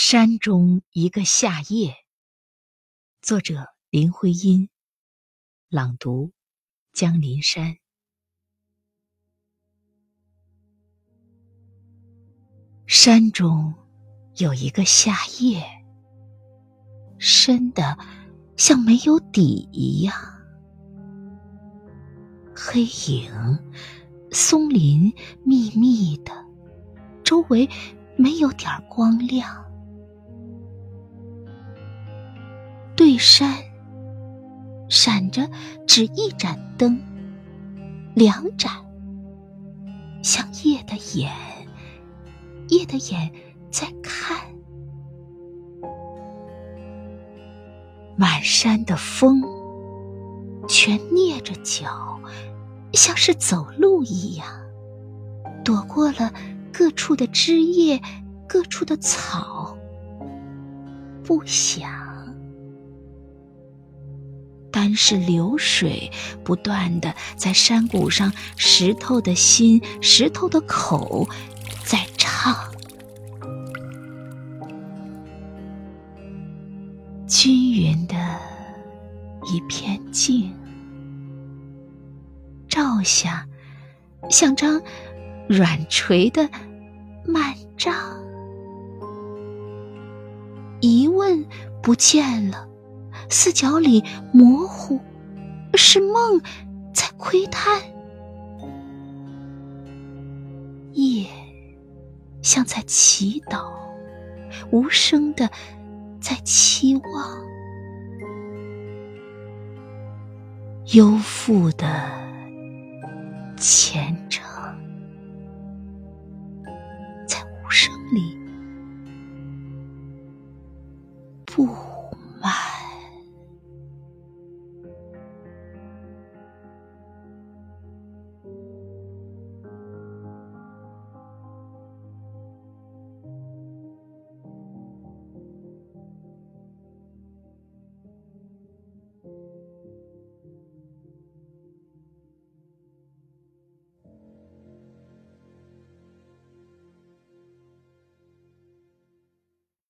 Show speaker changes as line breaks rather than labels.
山中一个夏夜，作者林徽因，朗读江林山。山中有一个夏夜，深的像没有底一样，黑影，松林密密的，周围没有点光亮。对山闪着只一盏灯，两盏，像夜的眼，夜的眼在看。满山的风全蹑着脚，像是走路一样，躲过了各处的枝叶，各处的草，不想。是流水不断的在山谷上石头的心、石头的口在唱。均匀的一片静，照下像张软垂的幔帐。疑问不见了。四角里模糊，是梦在窥探。夜像在祈祷，无声的在期望。幽复的虔诚，在无声里